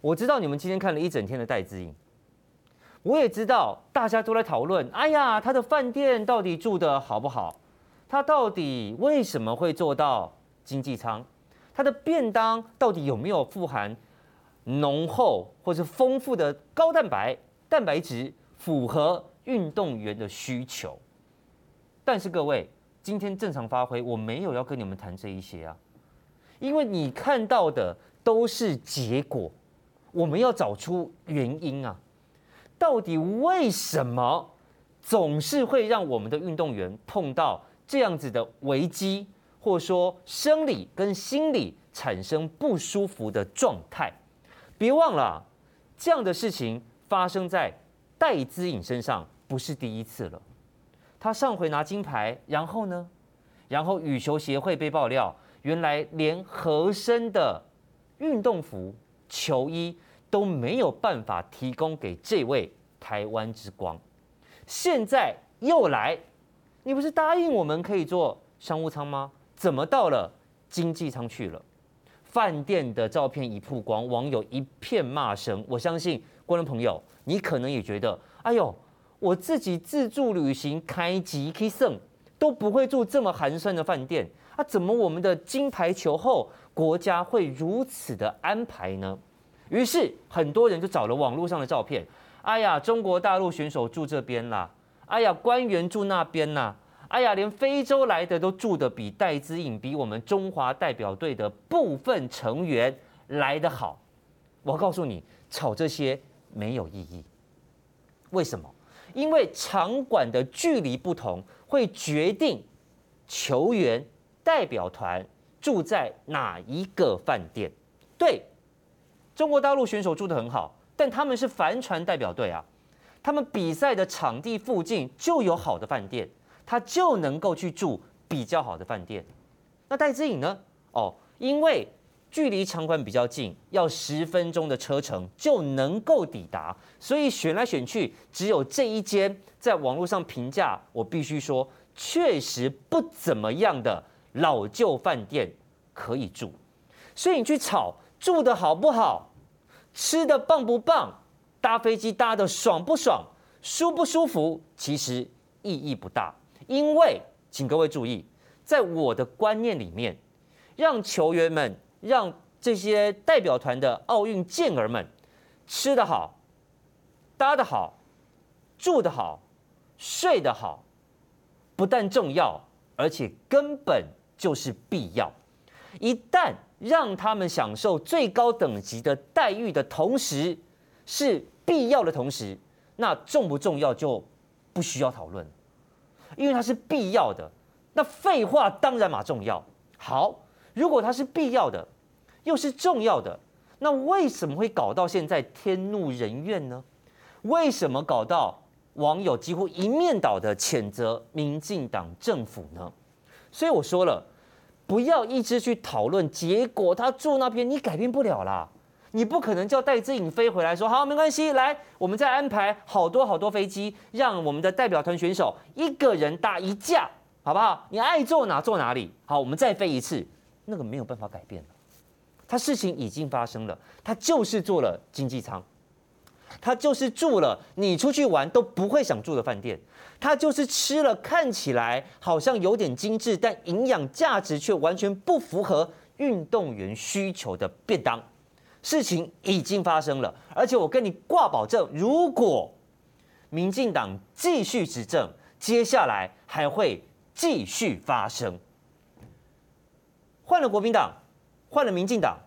我知道你们今天看了一整天的戴资颖，我也知道大家都在讨论，哎呀，他的饭店到底住得好不好？他到底为什么会做到经济舱？他的便当到底有没有富含浓厚或是丰富的高蛋白、蛋白质，符合运动员的需求？但是各位，今天正常发挥，我没有要跟你们谈这一些啊，因为你看到的都是结果，我们要找出原因啊，到底为什么总是会让我们的运动员碰到这样子的危机，或者说生理跟心理产生不舒服的状态？别忘了，这样的事情发生在戴资颖身上不是第一次了。他上回拿金牌，然后呢？然后羽球协会被爆料，原来连合身的运动服、球衣都没有办法提供给这位台湾之光。现在又来。你不是答应我们可以做商务舱吗？怎么到了经济舱去了？饭店的照片一曝光，网友一片骂声。我相信观众朋友，你可能也觉得，哎呦，我自己自助旅行开机可以胜，都不会住这么寒酸的饭店啊？怎么我们的金牌球后国家会如此的安排呢？于是很多人就找了网络上的照片，哎呀，中国大陆选手住这边啦。哎呀，官员住那边呐、啊！哎呀，连非洲来的都住得比戴资颖、比我们中华代表队的部分成员来得好。我告诉你，吵这些没有意义。为什么？因为场馆的距离不同，会决定球员代表团住在哪一个饭店。对，中国大陆选手住得很好，但他们是帆船代表队啊。他们比赛的场地附近就有好的饭店，他就能够去住比较好的饭店。那戴资颖呢？哦，因为距离场馆比较近，要十分钟的车程就能够抵达，所以选来选去，只有这一间在网络上评价，我必须说确实不怎么样的老旧饭店可以住。所以你去吵住的好不好，吃的棒不棒？搭飞机搭的爽不爽，舒不舒服，其实意义不大。因为，请各位注意，在我的观念里面，让球员们、让这些代表团的奥运健儿们吃得好、搭得好、住得好、睡得好，不但重要，而且根本就是必要。一旦让他们享受最高等级的待遇的同时，是必要的同时，那重不重要就不需要讨论，因为它是必要的。那废话当然嘛重要。好，如果它是必要的，又是重要的，那为什么会搞到现在天怒人怨呢？为什么搞到网友几乎一面倒的谴责民进党政府呢？所以我说了，不要一直去讨论结果，他住那边你改变不了啦。你不可能叫戴志颖飞回来说好，没关系，来，我们再安排好多好多飞机，让我们的代表团选手一个人搭一架，好不好？你爱坐哪坐哪里。好，我们再飞一次，那个没有办法改变了。他事情已经发生了，他就是坐了经济舱，他就是住了你出去玩都不会想住的饭店，他就是吃了看起来好像有点精致，但营养价值却完全不符合运动员需求的便当。事情已经发生了，而且我跟你挂保证，如果民进党继续执政，接下来还会继续发生。换了国民党，换了民进党，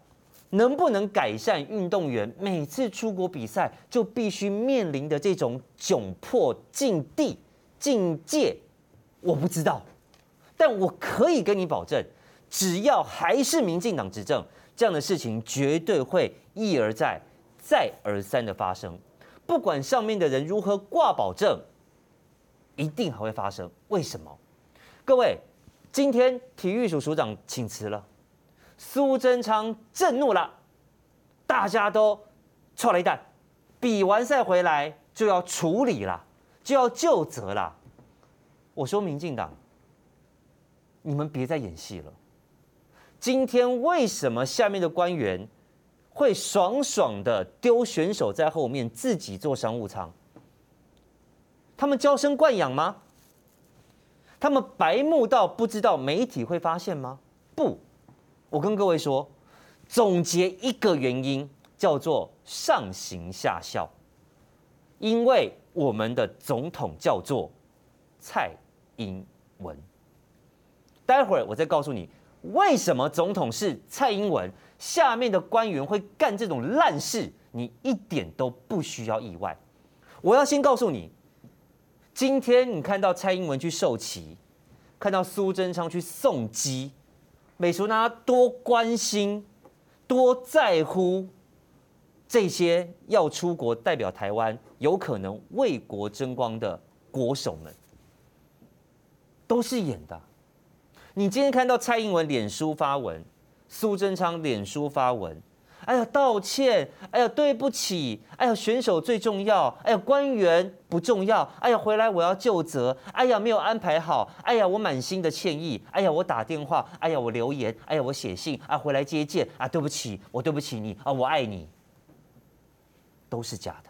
能不能改善运动员每次出国比赛就必须面临的这种窘迫境地境界？我不知道，但我可以跟你保证，只要还是民进党执政。这样的事情绝对会一而再、再而三的发生，不管上面的人如何挂保证，一定还会发生。为什么？各位，今天体育署署长请辞了，苏贞昌震怒了，大家都剉咧等，比完赛回来就要处理了，就要就责了。我说，民进党，你们别再演戏了。今天为什么下面的官员会爽爽的丢选手在后面，自己坐商务舱？他们娇生惯养吗？他们白目到不知道媒体会发现吗？不，我跟各位说，总结一个原因叫做上行下效，因为我们的总统叫做蔡英文。待会儿我再告诉你，为什么总统是蔡英文，下面的官员会干这种烂事，你一点都不需要意外。我要先告诉你，今天你看到蔡英文去授旗。看到苏贞昌去送机，美苏呢多关心、多在乎这些要出国代表台湾、有可能为国争光的国手们，都是演的。你今天看到蔡英文脸书发文，苏贞昌脸书发文。哎呀，道歉！哎呀，对不起！哎呀，选手最重要！哎呀，官员不重要！哎呀，回来我要就责！哎呀，没有安排好！哎呀，我满心的歉意！哎呀，我打电话！哎呀，我留言！哎呀，我写信！啊，回来接见！啊，对不起，我对不起你！啊，我爱你，都是假的。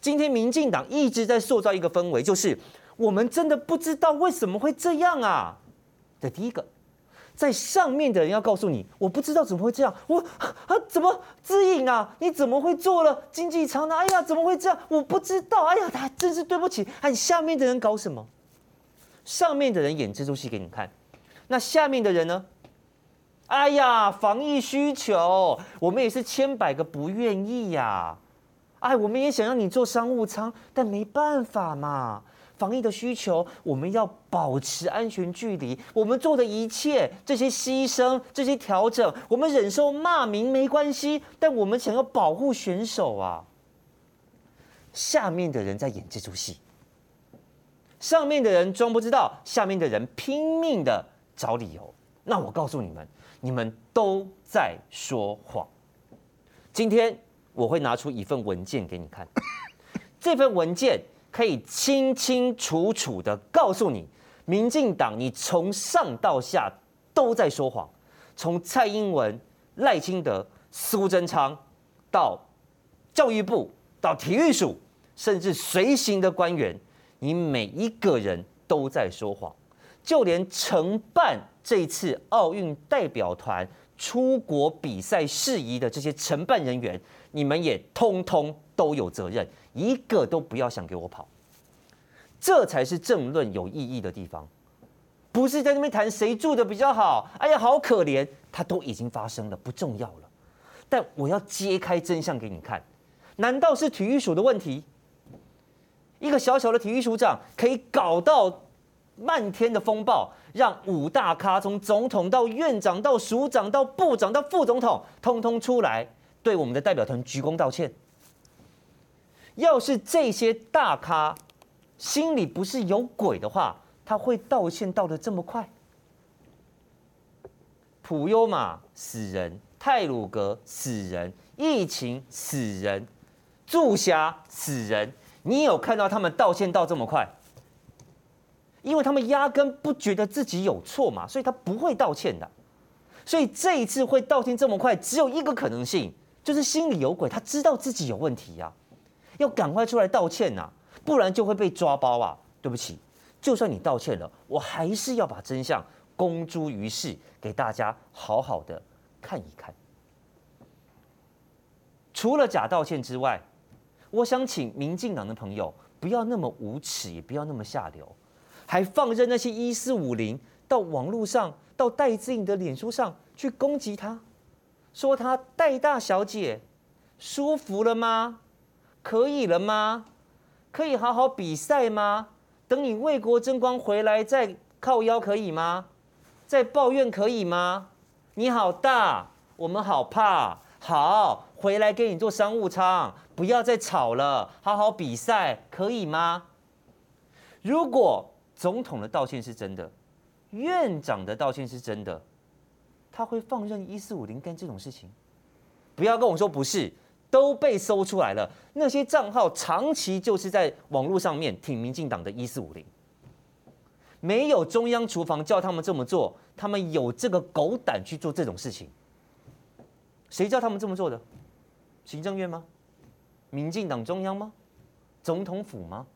今天民进党一直在塑造一个氛围，就是我们真的不知道为什么会这样啊！这第一个。在上面的人要告诉你，我不知道怎么会这样，我啊怎么姿颖啊？你怎么会做了经济舱呢？哎呀，怎么会这样？我不知道。哎呀，他真是对不起。哎，下面的人搞什么？上面的人演这出戏给你看，那下面的人呢？哎呀，防疫需求，我们也是千百个不愿意呀。哎，我们也想让你坐商务舱，但没办法嘛。防疫的需求，我们要保持安全距离。我们做的一切，这些牺牲、这些调整，我们忍受骂名没关系，但我们想要保护选手啊。下面的人在演这出戏，上面的人装不知道，下面的人拼命的找理由。那我告诉你们，你们都在说谎。今天我会拿出一份文件给你看，这份文件。可以清清楚楚的告诉你，民进党你从上到下都在说谎，从蔡英文、赖清德、苏贞昌到教育部到体育署，甚至随行的官员，你每一个人都在说谎，就连承办这次奥运代表团出国比赛事宜的这些承办人员，你们也通通都有责任。一个都不要想给我跑，这才是政论有意义的地方，不是在那边谈谁住的比较好。哎呀，好可怜，它都已经发生了，不重要了。但我要揭开真相给你看，难道是体育署的问题？一个小小的体育署长可以搞到漫天的风暴，让五大咖从总统到院长到署长到部长到副总统，通通出来对我们的代表团鞠躬道歉？要是这些大咖心里不是有鬼的话，他会道歉道的这么快？普悠玛死人，泰鲁格死人，疫情死人，住侠死人，你有看到他们道歉道这么快？因为他们压根不觉得自己有错嘛，所以他不会道歉的。所以这一次会道歉这么快，只有一个可能性，就是心里有鬼，他知道自己有问题呀。要赶快出来道歉呐、啊，不然就会被抓包啊！对不起，就算你道歉了，我还是要把真相公诸于世，给大家好好的看一看。除了假道歉之外，我想请民进党的朋友不要那么无耻，也不要那么下流，还放任那些一四五零到网络上、到戴资颖的脸书上去攻击他，说他戴大小姐舒服了吗？可以了吗？可以好好比赛吗？等你为国争光回来再靠腰可以吗？再抱怨可以吗？你好大，我们好怕。好，回来给你做商务舱，不要再吵了，好好比赛可以吗？如果总统的道歉是真的，院长的道歉是真的，他会放任一四五零干这种事情？不要跟我说不是。都被搜出来了，那些账号长期就是在网络上面挺民进党的“一四五零”，没有中央厨房叫他们这么做，他们有这个狗胆去做这种事情。谁叫他们这么做的？行政院吗？民进党中央吗？总统府吗？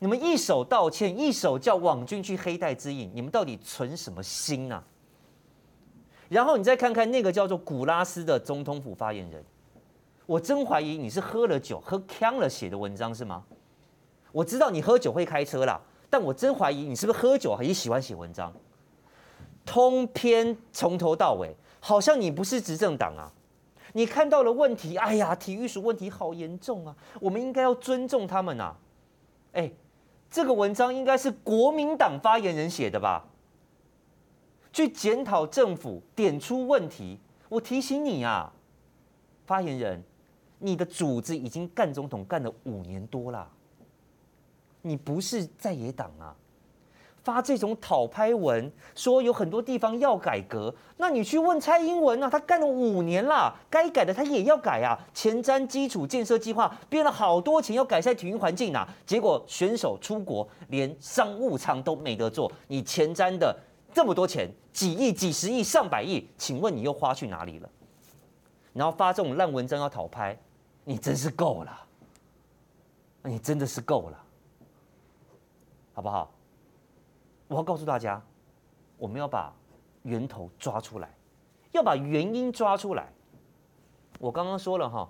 你们一手道歉，一手叫网军去黑带之印，你们到底存什么心啊？然后你再看看那个叫做古拉斯的总统府发言人，我真怀疑你是喝了酒喝呛了写的文章是吗？我知道你喝酒会开车啦，但我真怀疑你是不是喝酒也喜欢写文章？通篇从头到尾，好像你不是执政党啊！你看到了问题，哎呀，体育署问题好严重啊，我们应该要尊重他们啊！哎，这个文章应该是国民党发言人写的吧？去检讨政府，点出问题。我提醒你啊，发言人，你的主子已经干总统干了五年多了，你不是在野党啊。发这种讨拍文，说有很多地方要改革，那你去问蔡英文啊，他干了五年了，该改的他也要改啊。前瞻基础建设计划编了好多钱要改善体育环境啊，结果选手出国连商务舱都没得坐，你前瞻的这么多钱，几亿、几十亿、上百亿，请问你又花去哪里了？然后发这种烂文章要讨拍，你真是够了，你真的是够了，好不好？我要告诉大家，我们要把源头抓出来，要把原因抓出来。我刚刚说了哈，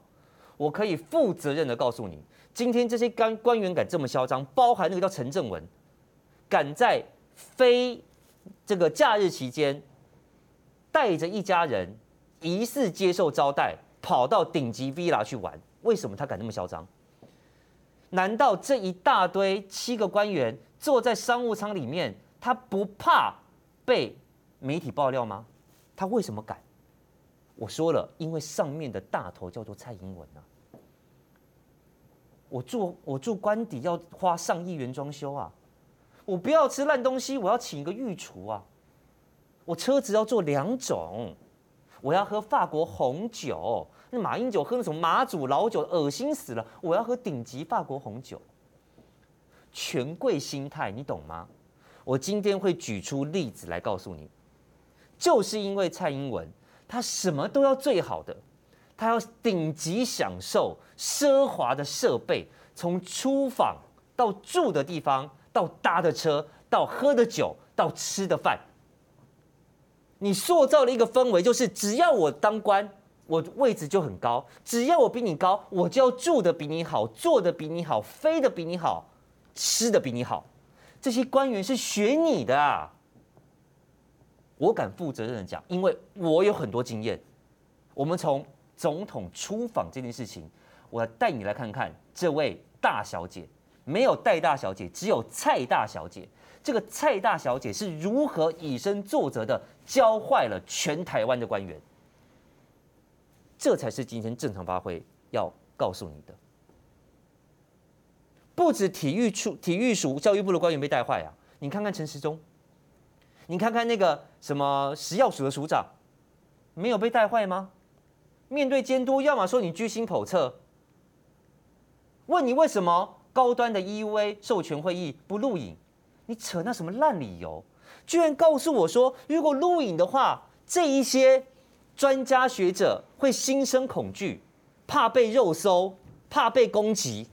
我可以负责任的告诉你，今天这些官官员敢这么嚣张，包含那个叫陈正文，敢在非这个假日期间，带着一家人疑似接受招待，跑到顶级 villa 去玩，为什么他敢那么嚣张？难道这一大堆七个官员坐在商务舱里面？他不怕被媒体爆料吗？他为什么敢？我说了，因为上面的大头叫做蔡英文啊。我住我住官邸要花上亿元装修啊，我不要吃烂东西，我要请一个御厨啊。我车子要做两种，我要喝法国红酒，那马英九喝那种马祖老酒，恶心死了。我要喝顶级法国红酒，权贵心态，你懂吗？我今天会举出例子来告诉你，就是因为蔡英文他什么都要最好的，他要顶级享受奢华的设备，从出访到住的地方，到搭的车，到喝的酒，到吃的饭，你塑造了一个氛围，就是只要我当官，我位置就很高；只要我比你高，我就要住的比你好，坐的比你好，飞的比你好，吃的比你好。这些官员是学你的啊！我敢负责任的讲，因为我有很多经验。我们从总统出访这件事情，我要带你来看看这位大小姐，没有戴大小姐，只有蔡大小姐。这个蔡大小姐是如何以身作则的教坏了全台湾的官员？这才是今天正常发挥要告诉你的。不止体育处、体育署、教育部的官员被带坏啊！你看看陈时中，你看看那个什么食药署的署长，没有被带坏吗？面对监督，要么说你居心叵测，问你为什么高端的 EUA 授权会议不录影，你扯那什么烂理由？居然告诉我说，如果录影的话，这一些专家学者会心生恐惧，怕被肉搜，怕被攻击。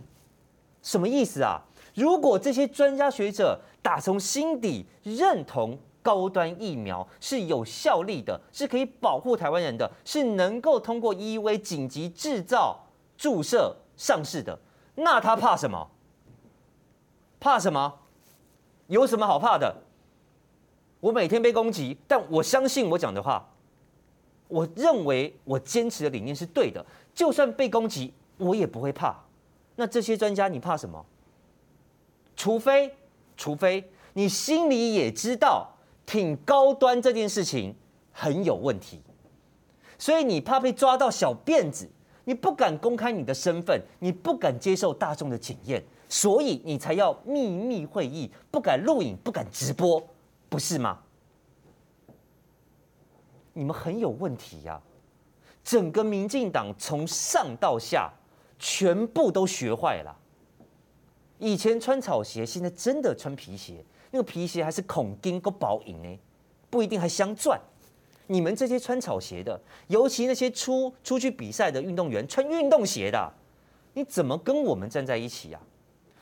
什么意思啊？如果这些专家学者打从心底认同高端疫苗是有效力的，是可以保护台湾人的，是能够通过 EUA 紧急制造、注射、上市的，那他怕什么？怕什么？有什么好怕的？我每天被攻击，但我相信我讲的话，我认为我坚持的理念是对的，就算被攻击，我也不会怕。那这些专家你怕什么？除非，除非你心里也知道挺高端这件事情很有问题，所以你怕被抓到小辫子，你不敢公开你的身份，你不敢接受大众的检验，所以你才要秘密会议，不敢录影，不敢直播，不是吗？你们很有问题呀！整个民进党从上到下。全部都学坏了。以前穿草鞋，现在真的穿皮鞋。那个皮鞋还是孔钉够薄硬呢，不一定还镶钻。你们这些穿草鞋的，尤其那些出出去比赛的运动员穿运动鞋的，你怎么跟我们站在一起啊？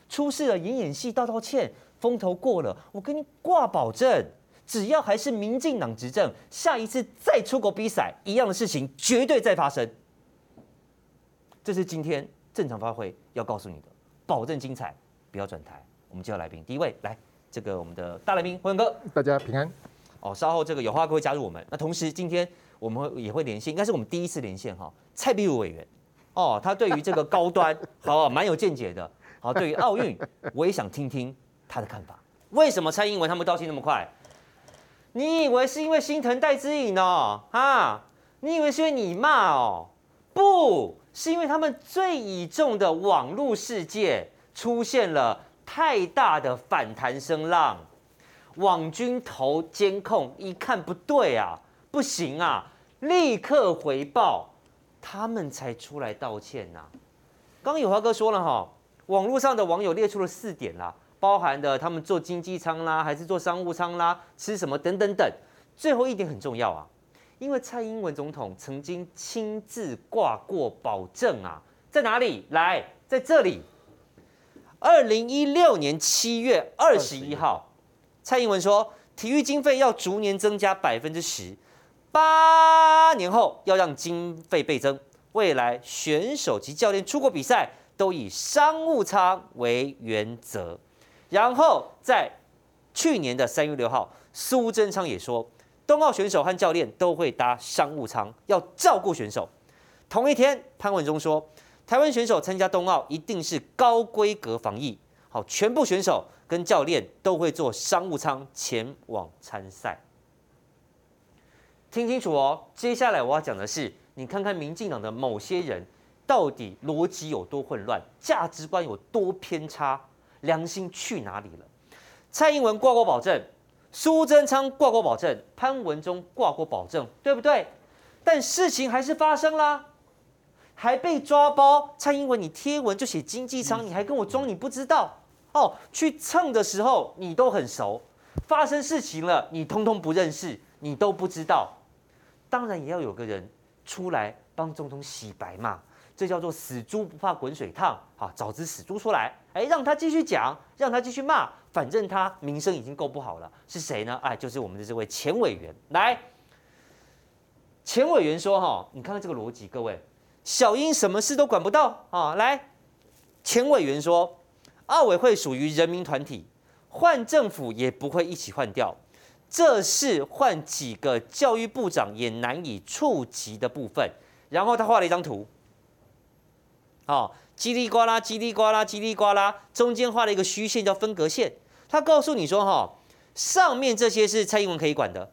出事了演演戏道道歉，风头过了，我跟你挂保证，只要还是民进党执政，下一次再出国比赛，一样的事情绝对再发生。这是今天正常发挥要告诉你的，保证精彩，不要转台。我们介绍来宾，第一位来，这个我们的大来宾辉文哥，大家平安。哦，稍后这个有话哥会加入我们。那同时今天我们会也会连线，应该是我们第一次连线哈，蔡壁如委员。哦，他对于这个高端 好蛮有见解的。好，对于奥运，我也想听听他的看法。为什么蔡英文他们道歉那么快？你以为是因为心疼戴资颖哦？啊，你以为是因为你骂哦？不是因为他们最倚重的网络世界出现了太大的反弹声浪。网军投监控一看不对啊，不行啊，立刻回报，他们才出来道歉呐、啊。刚刚有华哥说了哈，网络上的网友列出了四点啦，包含的他们坐经济舱啦，还是坐商务舱啦，吃什么等等等。最后一点很重要啊，因为蔡英文总统曾经亲自挂过保证啊，在哪里？来，在这里，二零一六年七月二十一号。蔡英文说，体育经费要逐年增加百分之十，八年后要让经费倍增。未来选手及教练出国比赛都以商务舱为原则。然后在去年的三月六号，苏贞昌也说，冬奥选手和教练都会搭商务舱，要照顾选手。同一天，潘文忠说，台湾选手参加冬奥一定是高规格防疫，好，全部选手。跟教练都会坐商务舱前往参赛，听清楚哦。接下来我要讲的是，你看看民进党的某些人到底逻辑有多混乱，价值观有多偏差，良心去哪里了？蔡英文挂过保证，苏贞昌挂过保证，潘文忠挂过保证，对不对？但事情还是发生啦，还被抓包。蔡英文，你贴文就写经济舱，你还跟我装你不知道。哦，去蹭的时候你都很熟，发生事情了你通通不认识，你都不知道。当然也要有个人出来帮总统洗白嘛，这叫做死猪不怕滚水烫。好，找只死猪出来，哎，让他继续讲，让他继续骂，反正他名声已经够不好了。是谁呢？哎，就是我们的这位前委员。来，前委员说：“哈，你看看这个逻辑，各位，小英什么事都管不到啊。”来，前委员说。奥委会属于人民团体，换政府也不会一起换掉，这是换几个教育部长也难以触及的部分。然后他画了一张图，哦，叽里呱啦，叽里呱啦，叽里呱啦，中间画了一个虚线叫分隔线。他告诉你说，哈，上面这些是蔡英文可以管的，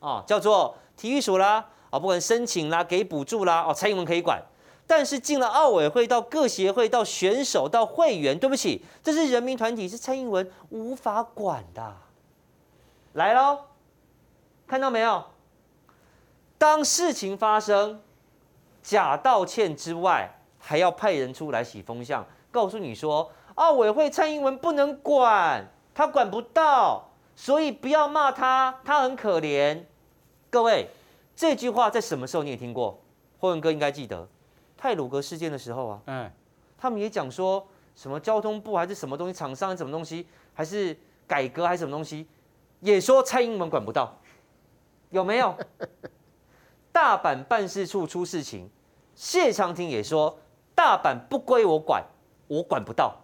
哦，叫做体育署啦，啊，不管申请啦，给补助啦，哦，蔡英文可以管。但是进了奥委会，到各协会，到选手，到会员，对不起，这是人民团体，是蔡英文无法管的。来喽，看到没有？当事情发生，假道歉之外，还要派人出来洗风向，告诉你说，奥委会蔡英文不能管，他管不到，所以不要骂他，他很可怜。各位，这句话在什么时候你也听过？霍文哥应该记得。泰鲁格事件的时候啊，嗯，他们也讲说什么交通部还是什么东西，厂商什么东西，还是改革还是什么东西，也说蔡英文管不到，有没有？大阪办事处出事情，谢长廷也说大阪不归我管，我管不到。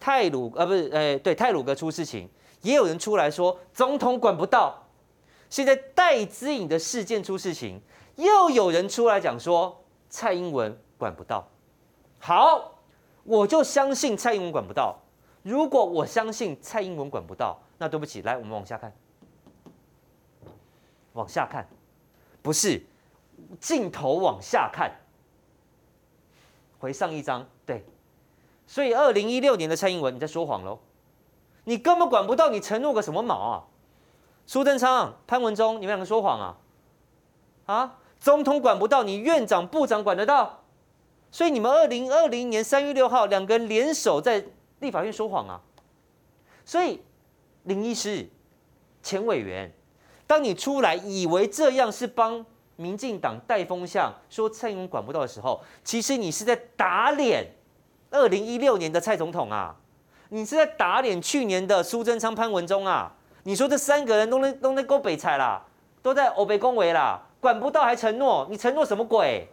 泰鲁呃不是，哎对，泰鲁哥出事情，也有人出来说总统管不到。现在戴资颖的事件出事情，又有人出来讲说。蔡英文管不到，好，我就相信蔡英文管不到。如果我相信蔡英文管不到，那对不起，来，我们往下看，往下看，不是镜头往下看，回上一张，对。所以，二零一六年的蔡英文，你在说谎喽？你根本管不到，你承诺个什么毛啊？苏贞昌、潘文忠，你们两个说谎啊？啊？总统管不到，你院长、部长管得到，所以你们二零二零年三月六号两个人联手在立法院说谎啊！所以林医师、前委员，当你出来以为这样是帮民进党带风向，说蔡英文管不到的时候，其实你是在打脸二零一六年的蔡总统啊！你是在打脸去年的苏贞昌、潘文忠啊！你说这三个人都能都能够北采啦，都在欧北恭维啦，管不到还承诺，你承诺什么鬼？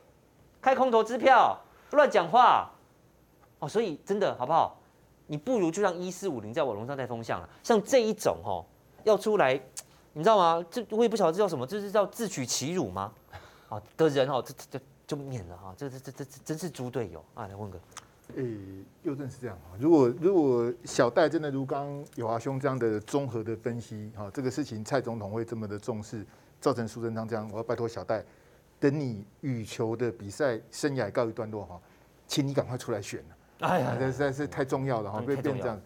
开空头支票，乱讲话哦！所以真的好不好？你不如就让一四五零在网络上带风向了。像这一种哦，要出来，你知道吗？这我也不晓得这叫什么，这是叫自取其辱吗？啊的人哦，这这这就免了哈，这这这这真是猪队友啊！来问个。诶、欸，又正是这样哈。如果如果小戴真的如刚友华兄这样的综合的分析哈，这个事情蔡总统会这么的重视，造成苏贞昌这样，我要拜托小戴，等你羽球的比赛生涯告一段落哈，请你赶快出来选了。哎呀，这实在是太重要了哈，会变这样。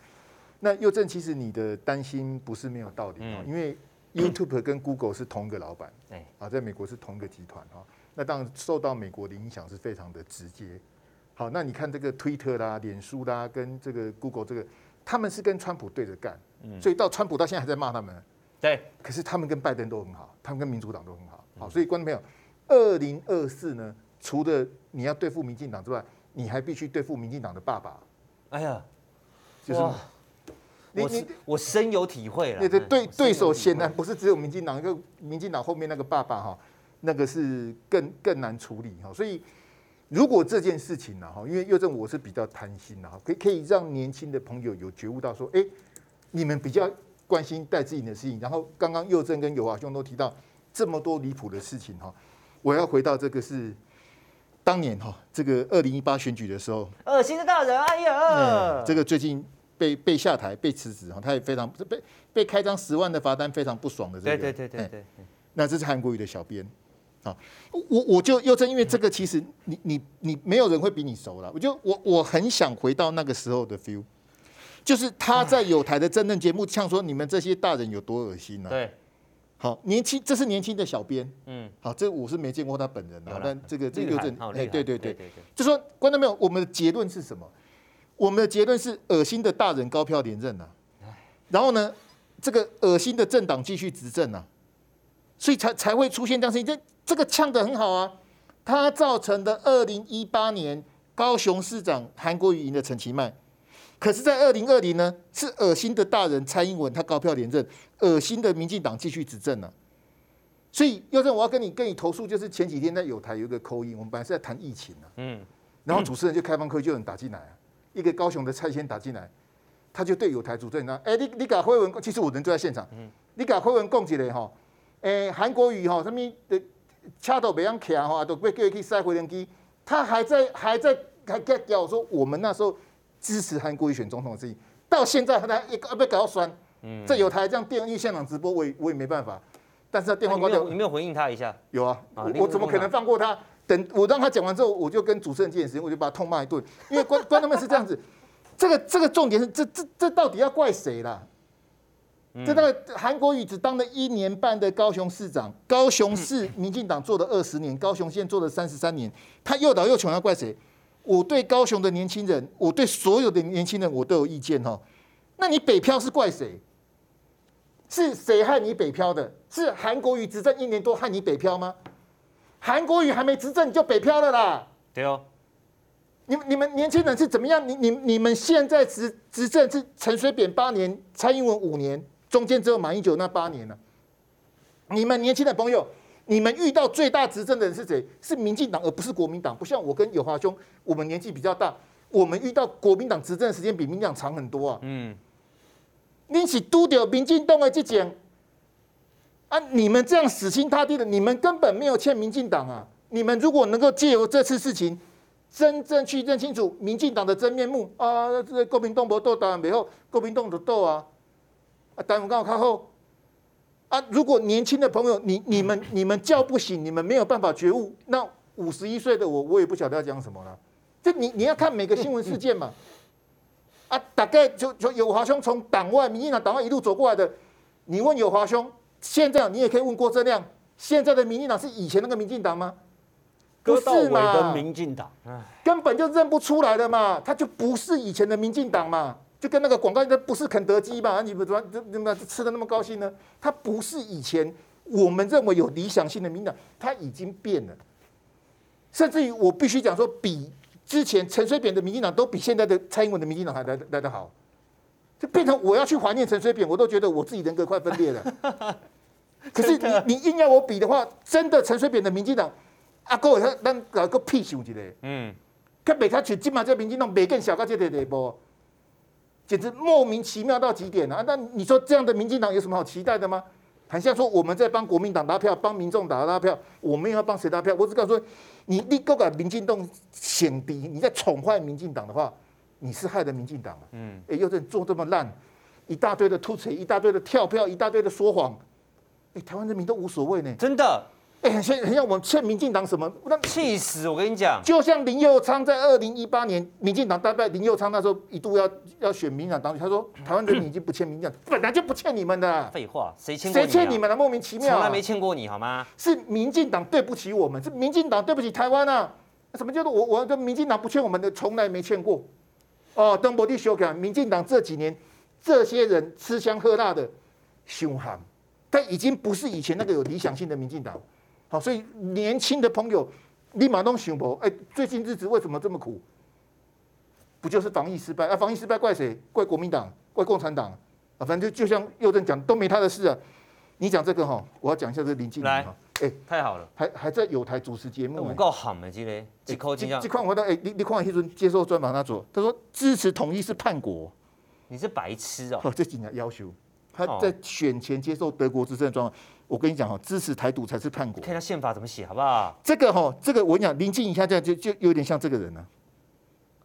那又正其实你的担心不是没有道理啊，因为 YouTube 跟 Google 是同一个老板，啊，在美国是同一个集团哈，那当然受到美国的影响是非常的直接。好，那你看这个推特啦、脸书啦，跟这个 Google 这个，他们是跟川普对着干，所以到川普到现在还在骂他们。对，可是他们跟拜登都很好，他们跟民主党都很好。好，所以观众朋友，二零二四呢，除了你要对付民进党之外，你还必须对付民进党的爸爸。哎呀，就是你你我深有体会了。你的对对手显然不是只有民进党，一个民进党后面那个爸爸哈，那个是更更难处理哈，所以。如果这件事情呢，哈，因为佑正我是比较贪心的哈，可以可以让年轻的朋友有觉悟到说，哎，你们比较关心戴志颖的事情，然后刚刚佑正跟友华兄都提到这么多离谱的事情哈，我要回到这个是当年哈，这个二零一八选举的时候，恶心的大人，哎呀，这个最近被被下台被辞职哈，他也非常被被开张十万的罚单，非常不爽的这个，对对对对对，那这是韩国瑜的小编。啊，我我就又正因为这个，其实你你你没有人会比你熟了。我就我我很想回到那个时候的 feel，就是他在有台的政论节目，呛说你们这些大人有多恶心呢？对，好年轻，这是年轻的小编，嗯，好，这我是没见过他本人啊，但这个这个又正，哎，对对对，就说观众朋友，我们的结论是什么？我们的结论是恶心的大人高票连任啊，然后呢，这个恶心的政党继续执政啊，所以才才会出现这样事情。这这个呛得很好啊，他造成的二零一八年高雄市长韩国瑜赢的陈其迈，可是，在二零二零呢，是恶心的大人蔡英文他高票连任，恶心的民进党继续执政了。所以，要正我要跟你跟你投诉，就是前几天在友台有一个口音，我们本来是在谈疫情啊，嗯，然后主持人就开放科就有人打进来啊，一个高雄的蔡先打进来，他就对有台主持人说：“哎，你你搞辉文，其实我人就在现场，嗯，你搞辉文讲起来哈，哎，韩国瑜哈什么的。”掐都别样卡哈，都被叫去塞回龙机，他还在还在还在屌说我们那时候支持韩国瑜选总统的事情，到现在他还一个被搞到酸。嗯，这有台这样电视现场直播，我也我也没办法。但是他电话挂掉，你没有回应他一下？有啊，我我怎么可能放过他？等我让他讲完之后，我就跟主持人借点时间，我就把他痛骂一顿。因为观观众们是这样子，这个这个重点是这这这到底要怪谁啦？这那个韩国瑜只当了一年半的高雄市长，高雄市民进党做了二十年，高雄县做了三十三年，他又倒又穷，要怪谁？我对高雄的年轻人，我对所有的年轻人，我都有意见哈。那你北漂是怪谁？是谁害你北漂的？是韩国瑜执政一年多害你北漂吗？韩国瑜还没执政你就北漂了啦？对哦。你们你们年轻人是怎么样？你你你们现在执执政是陈水扁八年，蔡英文五年。中间只有马英九那八年了。你们年轻的朋友，你们遇到最大执政的人是谁？是民进党，而不是国民党。不像我跟友华兄，我们年纪比较大，我们遇到国民党执政的时间比民进党长很多啊。嗯。你是拄到民进党的这件啊？你们这样死心塌地的，你们根本没有欠民进党啊！你们如果能够借由这次事情，真正去认清楚民进党的真面目啊，这个国民党不斗当然没有，国民党就斗啊。但我刚好看后啊，如果年轻的朋友，你你们你们叫不醒，你们没有办法觉悟，那五十一岁的我，我也不晓得要讲什么了。就你你要看每个新闻事件嘛，啊，大概就就有华兄从党外民进党党外一路走过来的，你问有华兄，现在你也可以问郭正亮，现在的民进党是以前那个民进党吗？不是嘛？民进党，根本就认不出来的嘛，他就不是以前的民进党嘛。就跟那个广告，那不是肯德基吧？你怎么怎么吃的那么高兴呢？他不是以前我们认为有理想性的民进党，他已经变了，甚至于我必须讲说，比之前陈水扁的民进党都比现在的蔡英文的民进党还来来得好，就变成我要去怀念陈水扁，我都觉得我自己人格快分裂了。可是你你硬要我比的话，真的陈水扁的民进党，阿哥他咱搞个屁想一个，嗯，他每他去金马这民进党每更小到这个地步，简直莫名其妙到极点啊！那你说这样的民进党有什么好期待的吗？很像说我们在帮国民党拉票，帮民众党拉票，我们要帮谁拉票？我只告诉说，你立够把民进党显敌，你在宠坏民进党的话，你是害了民进党啊！嗯，哎，又在做这么烂，一大堆的突锤，一大堆的跳票，一大堆的说谎。哎，台湾人民都无所谓呢，真的。哎，很像很像我们欠民进党什么？那气死！我跟你讲，就像林佑昌在二零一八年民进党大败，林佑昌那时候一度要要选民进党党主，他说台湾人民已经不欠民进党，本来就不欠你们的。废话，谁欠谁欠你们的？莫名其妙，从来没欠过你好吗？是民进党对不起我们，是民进党对不起台湾啊！什么叫做我我跟民进党不欠我们的？从来没欠过。哦，邓伯利修改，民进党这几年这些人吃香喝辣的凶悍。但已经不是以前那个有理想性的民进党，好，所以年轻的朋友立马都想不，哎，最近日子为什么这么苦？不就是防疫失败啊？防疫失败怪谁？怪国民党？怪共产党？啊，反正就就像右正讲，都没他的事啊。你讲这个哈，我要讲一下这个林静仪哈，哎，太好了，还还在有台主持节目，我够狠的，今天几口这样，这块我到哎，你你看一阵接受专访他说，他说支持统一是叛国，你是白痴哦，这几年要求。他在选前接受德国之声的专访，我跟你讲哈，支持台独才是叛国。看他宪法怎么写好不好？这个哈，这个我跟你讲，林静仪现在就就有点像这个人呢。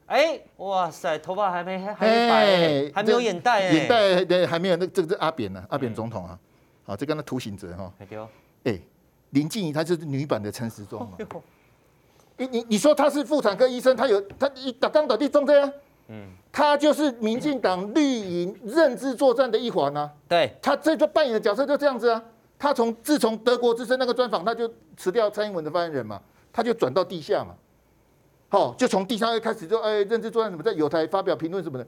哎，哇塞，头发还没还没白，还没有眼袋，眼袋对还没有。那这个是阿扁呢，阿扁总统啊。好，这个那图形者哈。哎，林静怡她就是女版的陈时中嘛。你你你说她是妇产科医生，她有她一打刚打地中这样。嗯，她就是民进党绿营认知作战的一环啊。对，她这就扮演的角色就这样子啊。她从自从德国之声那个专访，她就辞掉蔡英文的发言人嘛，她就转到地下嘛。好，就从地下开始就哎认知作战什么，在友台发表评论什么的。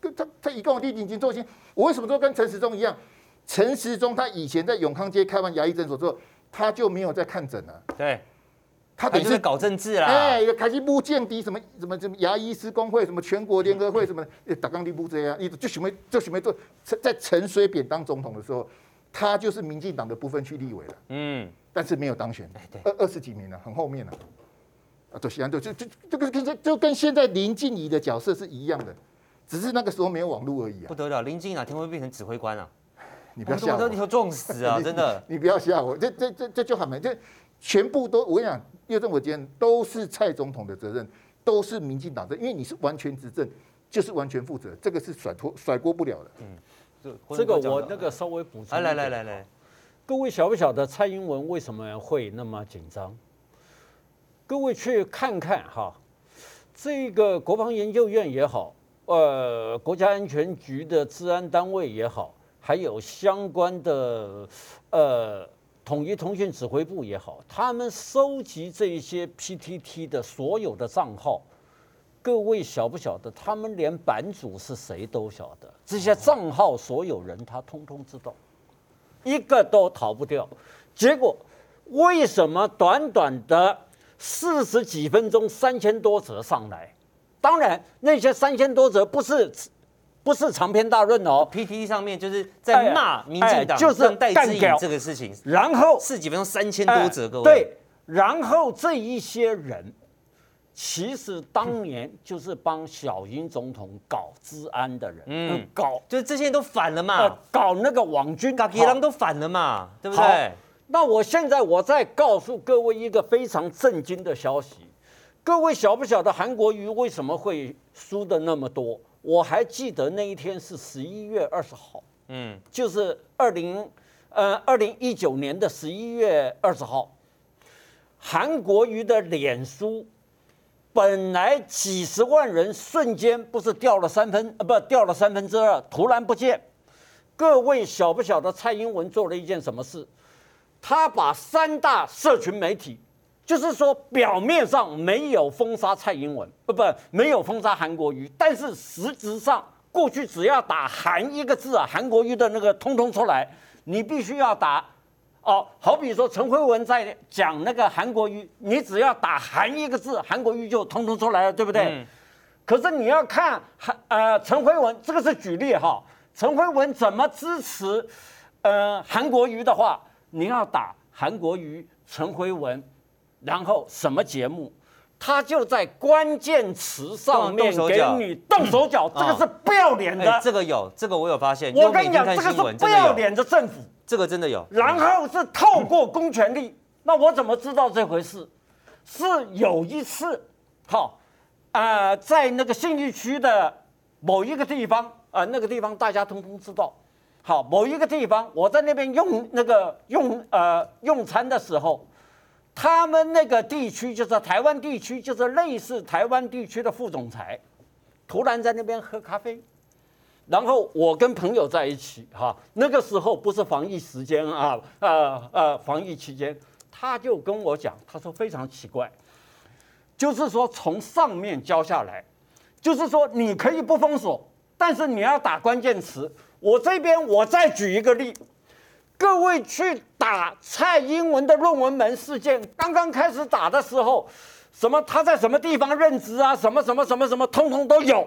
跟他他一跟我弟弟已经做心，我为什么说跟陈时中一样？陈时中他以前在永康街开完牙医诊所之后，他就没有在看诊了。对。他等于是搞政治啦，哎，开始不降低什么什么什么牙医师工会，什么全国联合会什么，打钢的不这样，你就准备就准备做。在陈水扁当总统的时候，他就是民进党的部分区立委了，嗯，但是没有当选，二二十几名了，很后面了，啊，就西安就就就这个跟就跟现在林静仪的角色是一样的，只是那个时候没有网络而已啊。不得了，林静仪哪天会变成指挥官啊？你不要吓我，你要撞死啊！真的，你不要吓我，这这这这就很没这。全部都，我跟你讲，因为这我讲都是蔡总统的责任，都是民进党的，因为你是完全执政，就是完全负责，这个是甩脱甩锅不了的。嗯，这个我那个稍微补充。来来来来，各位晓不晓得蔡英文为什么会那么紧张？各位去看看哈，这个国防研究院也好，呃，国家安全局的治安单位也好，还有相关的呃。统一通讯指挥部也好，他们收集这些 PTT 的所有的账号，各位晓不晓得？他们连版主是谁都晓得，这些账号所有人他通通知道，一个都逃不掉。结果为什么短短的四十几分钟，三千多则上来？当然，那些三千多则不是。不是长篇大论哦，PTT 上面就是在骂民进党，就是戴资颖这个事情。然后四几分钟三千多折，各位。对，然后这一些人，其实当年就是帮小英总统搞治安的人，嗯，搞就是这些人都反了嘛，搞那个网军，搞别人都反了嘛，对不对？那我现在我再告诉各位一个非常震惊的消息，各位晓不晓得韩国瑜为什么会输的那么多？我还记得那一天是十一月二十号，嗯，就是二零呃二零一九年的十一月二十号，韩国瑜的脸书本来几十万人瞬间不是掉了三分呃不掉了三分之二，突然不见。各位晓不晓得蔡英文做了一件什么事？他把三大社群媒体。就是说，表面上没有封杀蔡英文，不不，没有封杀韩国瑜，但是实质上，过去只要打韩一个字啊，韩国瑜的那个通通出来，你必须要打哦，好比说陈辉文在讲那个韩国瑜，你只要打韩一个字，韩国瑜就通通出来了，对不对？嗯、可是你要看韩呃陈辉文，这个是举例哈，陈辉文怎么支持呃韩国瑜的话，你要打韩国瑜、陈辉文，然后什么节目？他就在关键词上面给你动手脚，这个是不要脸的。这个有，这个我有发现。我跟你讲，这个是不要脸的政府。这个真的有。然后是透过公权力，那我怎么知道这回事？是有一次，好，呃，在那个信义区的某一个地方，呃，那个地方大家通通知道。好，某一个地方，我在那边用那个用呃用餐的时候。他们那个地区就是台湾地区，就是类似台湾地区的副总裁，突然在那边喝咖啡，然后我跟朋友在一起哈，那个时候不是防疫时间啊，呃呃，防疫期间，他就跟我讲，他说非常奇怪，就是说从上面教下来，就是说你可以不封锁，但是你要打关键词。我这边我再举一个例。各位去打蔡英文的论文门事件，刚刚开始打的时候，什么他在什么地方任职啊，什么什么什么什么，通通都有，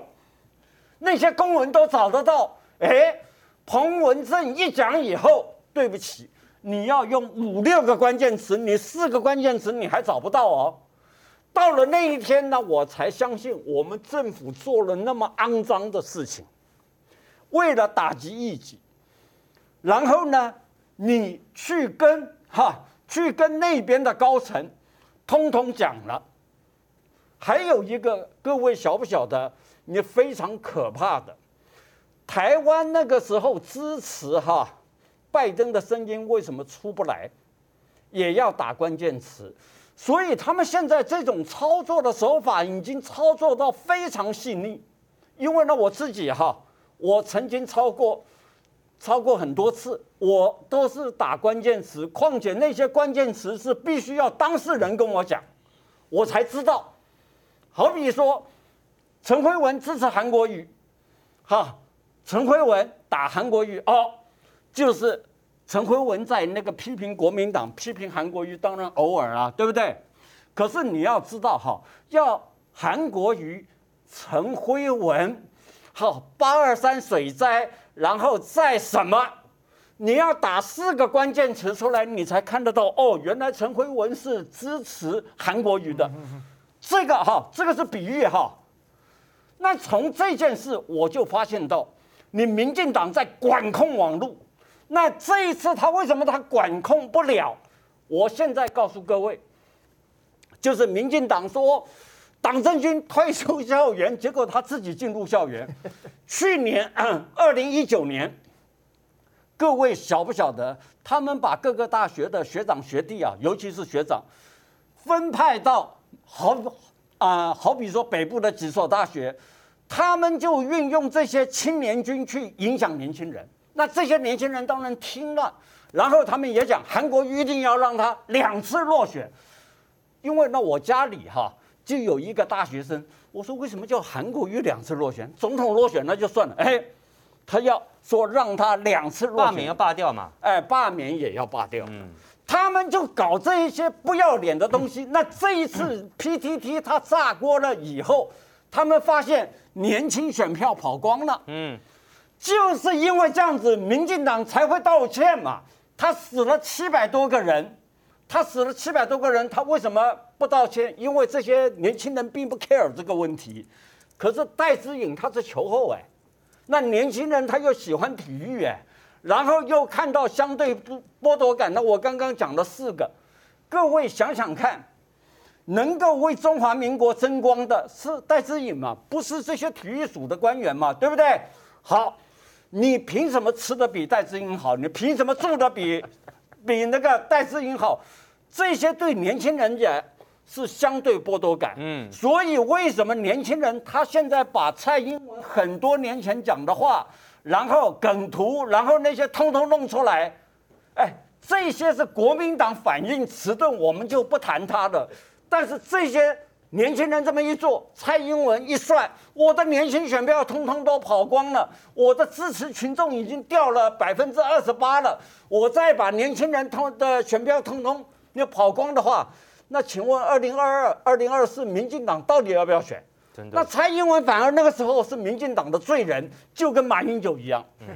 那些公文都找得到。哎，彭文正一讲以后，对不起，你要用五六个关键词，你四个关键词你还找不到哦。到了那一天呢，我才相信我们政府做了那么肮脏的事情，为了打击异己，然后呢？你去跟哈，去跟那边的高层，通通讲了。还有一个，各位晓不晓得？你非常可怕的，台湾那个时候支持哈拜登的声音为什么出不来？也要打关键词，所以他们现在这种操作的手法已经操作到非常细腻。因为呢，我自己哈，我曾经超过。超过很多次，我都是打关键词，况且那些关键词是必须要当事人跟我讲，我才知道。好比说，陈辉文支持韩国瑜，哈，陈辉文打韩国瑜哦，就是陈辉文在那个批评国民党、批评韩国瑜，当然偶尔啊，对不对？可是你要知道哈，要韩国瑜、陈辉文，好，八二三水灾。然后再什么？你要打四个关键词出来，你才看得到哦。原来陈辉文是支持韩国瑜的，这个哈，这个是比喻哈。那从这件事我就发现到，你民进党在管控网络。那这一次他为什么他管控不了？我现在告诉各位，就是民进党说。党政军退出校园，结果他自己进入校园。去年 二零一九年，各位晓不晓得？他们把各个大学的学长学弟啊，尤其是学长，分派到好啊、好比说北部的几所大学，他们就运用这些青年军去影响年轻人。那这些年轻人当然听了，然后他们也讲韩国一定要让他两次落选，因为那我家里哈。就有一个大学生，我说为什么叫韩国瑜两次落选？总统落选那就算了，哎，他要说让他两次落选，罢免要罢掉嘛？哎，罢免也要罢掉。嗯，他们就搞这一些不要脸的东西。那这一次 PTT 他炸锅了以后，他们发现年轻选票跑光了。嗯，就是因为这样子，民进党才会道歉嘛。他死了七百多个人。他死了七百多个人，他为什么不道歉？因为这些年轻人并不 care 这个问题。可是戴资颖他是球后哎，那年轻人他又喜欢体育哎，然后又看到相对不剥夺感。那我刚刚讲了四个，各位想想看，能够为中华民国争光的是戴资颖嘛？不是这些体育署的官员嘛，对不对？好，你凭什么吃的比戴资颖好？你凭什么住的比？比那个戴志颖好，这些对年轻人也是相对剥夺感。嗯，所以为什么年轻人他现在把蔡英文很多年前讲的话，然后梗图，然后那些通通弄出来，哎，这些是国民党反应迟钝，我们就不谈他的。但是这些年轻人这么一做，蔡英文一算，我的年轻选票通通都跑光了，我的支持群众已经掉了百分之二十八了，我再把年轻人通的选票通通要跑光的话，那请问二零二二、二零二四，民进党到底要不要选？真的那蔡英文反而那个时候是民进党的罪人，就跟马英九一样。嗯